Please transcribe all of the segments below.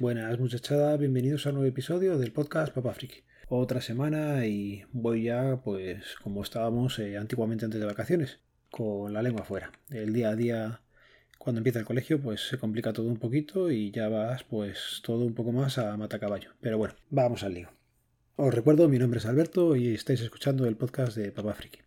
Buenas muchachada, bienvenidos a un nuevo episodio del podcast Papa Friki. Otra semana y voy ya, pues, como estábamos eh, antiguamente antes de vacaciones, con la lengua fuera. El día a día, cuando empieza el colegio, pues se complica todo un poquito y ya vas, pues, todo un poco más a matacaballo. Pero bueno, vamos al lío. Os recuerdo, mi nombre es Alberto y estáis escuchando el podcast de Papa Friki.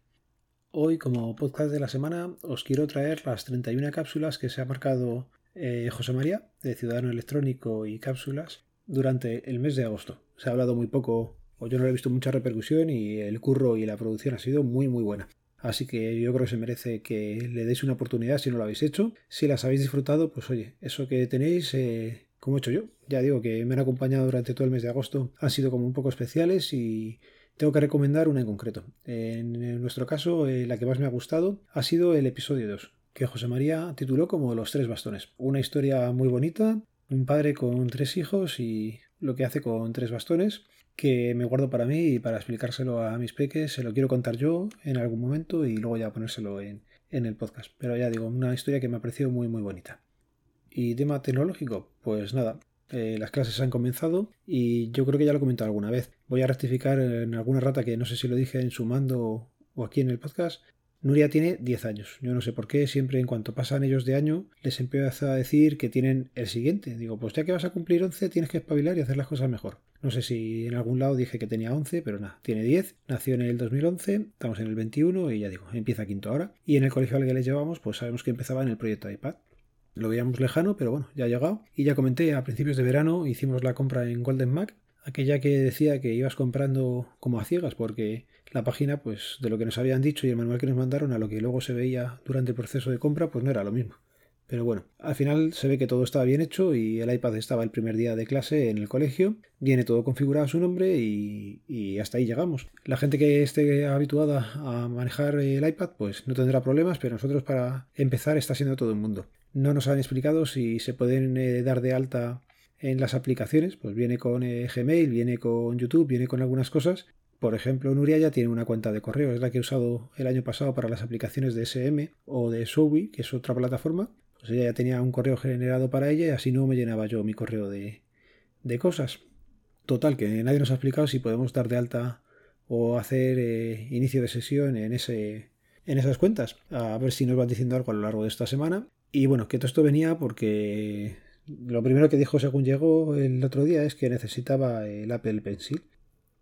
Hoy, como podcast de la semana, os quiero traer las 31 cápsulas que se ha marcado eh, José María, de Ciudadano Electrónico y Cápsulas, durante el mes de agosto. Se ha hablado muy poco, o yo no he visto mucha repercusión, y el curro y la producción ha sido muy, muy buena. Así que yo creo que se merece que le deis una oportunidad si no lo habéis hecho. Si las habéis disfrutado, pues oye, eso que tenéis, eh, como he hecho yo, ya digo que me han acompañado durante todo el mes de agosto, han sido como un poco especiales y tengo que recomendar una en concreto. En nuestro caso, eh, la que más me ha gustado ha sido el episodio 2, que José María tituló como Los tres bastones. Una historia muy bonita, un padre con tres hijos y lo que hace con tres bastones, que me guardo para mí y para explicárselo a mis peques, se lo quiero contar yo en algún momento y luego ya ponérselo en, en el podcast. Pero ya digo, una historia que me ha parecido muy muy bonita. ¿Y tema tecnológico? Pues nada, eh, las clases han comenzado y yo creo que ya lo he comentado alguna vez. Voy a rectificar en alguna rata que no sé si lo dije en su mando o aquí en el podcast, Nuria tiene 10 años. Yo no sé por qué, siempre en cuanto pasan ellos de año, les empiezo a decir que tienen el siguiente. Digo, pues ya que vas a cumplir 11, tienes que espabilar y hacer las cosas mejor. No sé si en algún lado dije que tenía 11, pero nada, tiene 10. Nació en el 2011, estamos en el 21 y ya digo, empieza quinto ahora. Y en el colegio al que les llevamos, pues sabemos que empezaba en el proyecto iPad. Lo veíamos lejano, pero bueno, ya ha llegado. Y ya comenté, a principios de verano hicimos la compra en Golden Mac, aquella que decía que ibas comprando como a ciegas, porque la página, pues de lo que nos habían dicho y el manual que nos mandaron a lo que luego se veía durante el proceso de compra, pues no era lo mismo. Pero bueno, al final se ve que todo estaba bien hecho y el iPad estaba el primer día de clase en el colegio, viene todo configurado a su nombre y, hasta ahí llegamos. La gente que esté habituada a manejar el iPad pues no tendrá problemas, pero nosotros para empezar está siendo todo un mundo. No nos han explicado si se pueden eh, dar de alta en las aplicaciones, pues viene con eh, Gmail, viene con YouTube, viene con algunas cosas, por ejemplo, Nuria ya tiene una cuenta de correo, es la que he usado el año pasado para las aplicaciones de SM o de Sowi, que es otra plataforma. Pues ella ya tenía un correo generado para ella y así no me llenaba yo mi correo de, cosas. Total, que nadie nos ha explicado si podemos dar de alta o hacer eh, inicio de sesión en, ese, en esas cuentas. A ver si nos van diciendo algo a lo largo de esta semana. Y bueno, que todo esto venía porque lo primero que dijo según llegó el otro día es que necesitaba el Apple Pencil.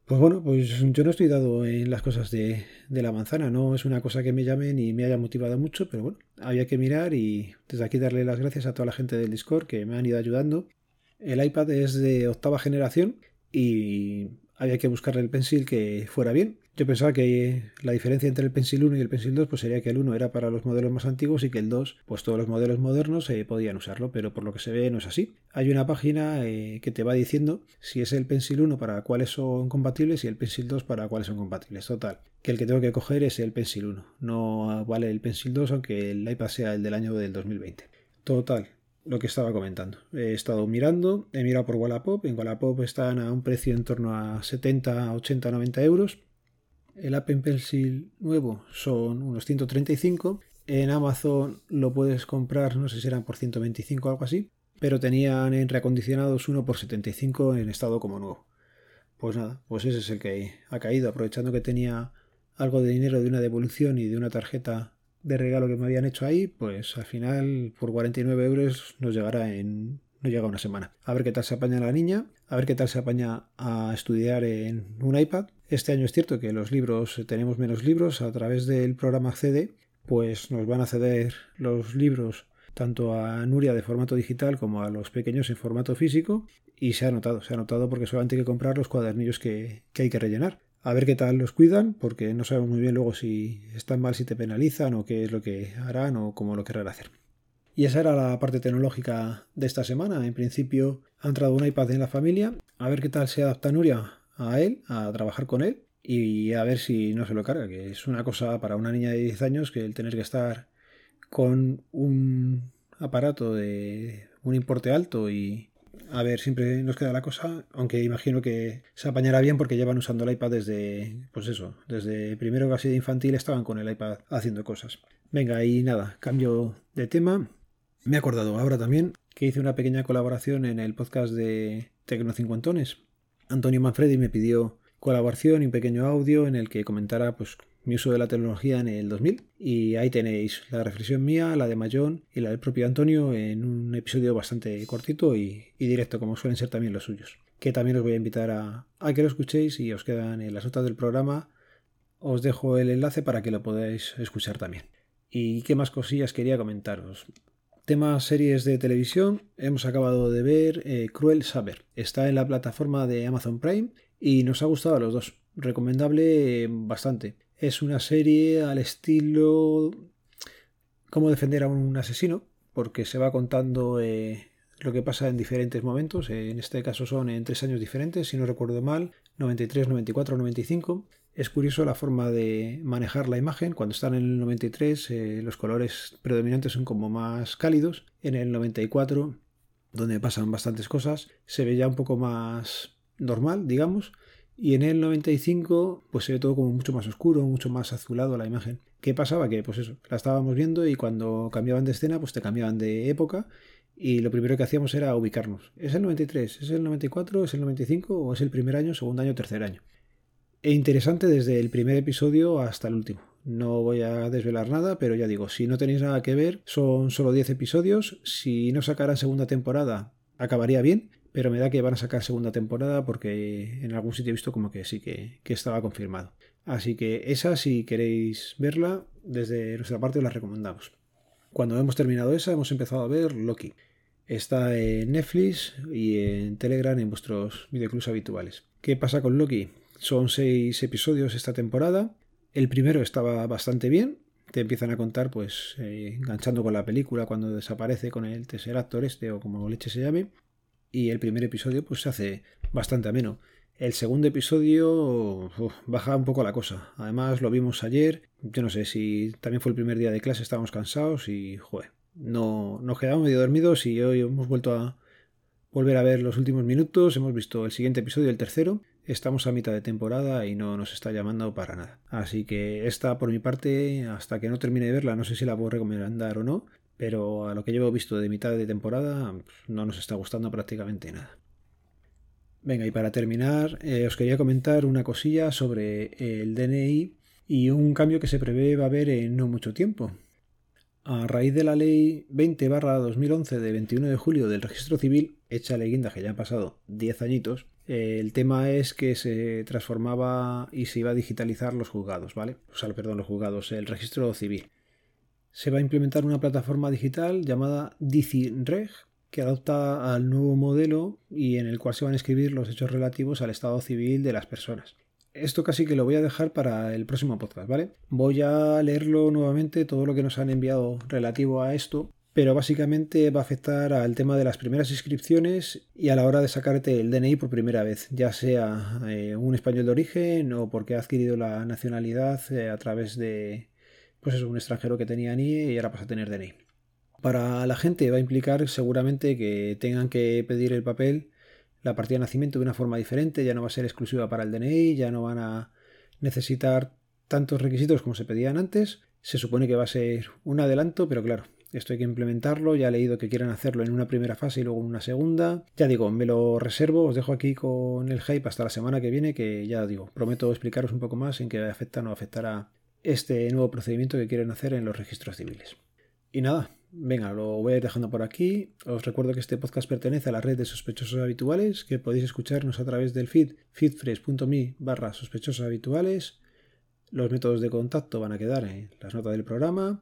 Pues bueno, pues yo no estoy dado en las cosas de, la manzana, no es una cosa que me llame ni me haya motivado mucho, pero bueno, había que mirar y desde aquí darle las gracias a toda la gente del Discord que me han ido ayudando. El iPad es de octava generación y había que buscarle el pencil que fuera bien. Yo pensaba que la diferencia entre el Pencil 1 y el Pencil 2 pues sería que el 1 era para los modelos más antiguos y que el 2, pues todos los modelos modernos se podían usarlo, pero por lo que se ve no es así. Hay una página eh, que te va diciendo si es el Pencil 1 para cuáles son compatibles y el Pencil 2 para cuáles son compatibles. Total, que el que tengo que coger es el Pencil 1. No vale el Pencil 2 aunque el iPad sea el del año del 2020. Total, lo que estaba comentando. He estado mirando, he mirado por Wallapop. En Wallapop están a un precio en torno a 70, 80, 90 euros. El Apple Pencil nuevo son unos 135. En Amazon lo puedes comprar, no sé si eran por 125 o algo así, pero tenían en reacondicionados uno por 75 en estado como nuevo. Pues nada, pues ese es el que ha caído, aprovechando que tenía algo de dinero de una devolución y de una tarjeta de regalo que me habían hecho ahí, pues al final por 49 euros nos llegará en no llega una semana. A ver qué tal se apaña la niña, a ver qué tal se apaña a estudiar en un iPad. Este año es cierto que los libros, tenemos menos libros, a través del programa Accede, pues nos van a ceder los libros tanto a Nuria de formato digital como a los pequeños en formato físico y se ha notado, se ha notado porque solamente hay que comprar los cuadernillos que, que hay que rellenar. A ver qué tal los cuidan, porque no sabemos muy bien luego si están mal, si te penalizan o qué es lo que harán o cómo lo querrán hacer. Y esa era la parte tecnológica de esta semana. En principio ha entrado un iPad en la familia. A ver qué tal se adapta Nuria a él, a trabajar con él. Y a ver si no se lo carga, que es una cosa para una niña de 10 años que el tener que estar con un aparato de un importe alto y a ver, siempre nos queda la cosa, aunque imagino que se apañará bien porque llevan usando el iPad desde, pues eso, desde primero casi de infantil estaban con el iPad haciendo cosas. Venga, y nada, cambio de tema. Me he acordado ahora también que hice una pequeña colaboración en el podcast de Tecnocincuentones. Antonio Manfredi me pidió colaboración y un pequeño audio en el que comentara pues, mi uso de la tecnología en el 2000. Y ahí tenéis la reflexión mía, la de Mayón y la del propio Antonio en un episodio bastante cortito y, directo, como suelen ser también los suyos. Que también os voy a invitar a, a que lo escuchéis y os quedan en las notas del programa. Os dejo el enlace para que lo podáis escuchar también. ¿Y qué más cosillas quería comentaros? Tema series de televisión, hemos acabado de ver eh, Cruel Saber. Está en la plataforma de Amazon Prime y nos ha gustado a los dos. Recomendable bastante. Es una serie al estilo cómo defender a un asesino, porque se va contando eh, lo que pasa en diferentes momentos. En este caso son en tres años diferentes, si no recuerdo mal, 93, 94, 95. Es curioso la forma de manejar la imagen. Cuando están en el 93 eh, los colores predominantes son como más cálidos. En el 94, donde pasan bastantes cosas, se ve ya un poco más normal, digamos. Y en el 95 pues se ve todo como mucho más oscuro, mucho más azulado la imagen. ¿Qué pasaba? Que pues eso, la estábamos viendo y cuando cambiaban de escena pues te cambiaban de época y lo primero que hacíamos era ubicarnos. ¿Es el 93? ¿Es el 94? ¿Es el 95? ¿O es el primer año, segundo año, tercer año? E interesante desde el primer episodio hasta el último. No voy a desvelar nada, pero ya digo, si no tenéis nada que ver, son solo 10 episodios. Si no sacaran segunda temporada, acabaría bien, pero me da que van a sacar segunda temporada porque en algún sitio he visto como que sí que, que estaba confirmado. Así que esa, si queréis verla, desde nuestra parte os la recomendamos. Cuando hemos terminado esa, hemos empezado a ver Loki. Está en Netflix y en Telegram en vuestros videoclubs habituales. ¿Qué pasa con Loki? Son seis episodios esta temporada. El primero estaba bastante bien. Te empiezan a contar, pues, eh, enganchando con la película cuando desaparece con el tercer actor este o como leche se llame. Y el primer episodio, pues, se hace bastante ameno. El segundo episodio baja un poco la cosa. Además, lo vimos ayer. Yo no sé si también fue el primer día de clase, estábamos cansados y, joder, no, nos quedamos medio dormidos y hoy hemos vuelto a volver a ver los últimos minutos. Hemos visto el siguiente episodio, el tercero. Estamos a mitad de temporada y no nos está llamando para nada. Así que esta por mi parte, hasta que no termine de verla, no sé si la puedo recomendar o no, pero a lo que llevo visto de mitad de temporada no nos está gustando prácticamente nada. Venga, y para terminar, eh, os quería comentar una cosilla sobre el DNI y un cambio que se prevé va a haber en no mucho tiempo. A raíz de la ley 20-2011 de 21 de julio del registro civil, hecha leyenda que ya han pasado 10 añitos, el tema es que se transformaba y se iba a digitalizar los juzgados, ¿vale? O sea, perdón, los juzgados, el registro civil. Se va a implementar una plataforma digital llamada DiciReg que adopta al nuevo modelo y en el cual se van a escribir los hechos relativos al estado civil de las personas. Esto casi que lo voy a dejar para el próximo podcast, ¿vale? Voy a leerlo nuevamente, todo lo que nos han enviado relativo a esto, pero básicamente va a afectar al tema de las primeras inscripciones y a la hora de sacarte el DNI por primera vez, ya sea eh, un español de origen o porque ha adquirido la nacionalidad eh, a través de pues es un extranjero que tenía NIE y ahora pasa a tener DNI. Para la gente va a implicar seguramente que tengan que pedir el papel la partida de nacimiento de una forma diferente, ya no va a ser exclusiva para el DNI, ya no van a necesitar tantos requisitos como se pedían antes. Se supone que va a ser un adelanto, pero claro, esto hay que implementarlo. Ya he leído que quieren hacerlo en una primera fase y luego en una segunda. Ya digo, me lo reservo, os dejo aquí con el hype hasta la semana que viene, que ya digo, prometo explicaros un poco más en qué afecta o no afectará este nuevo procedimiento que quieren hacer en los registros civiles. Y nada, Venga, lo voy a ir dejando por aquí. Os recuerdo que este podcast pertenece a la red de sospechosos habituales, que podéis escucharnos a través del feed feedfresh.me barra sospechosos habituales. Los métodos de contacto van a quedar en las notas del programa.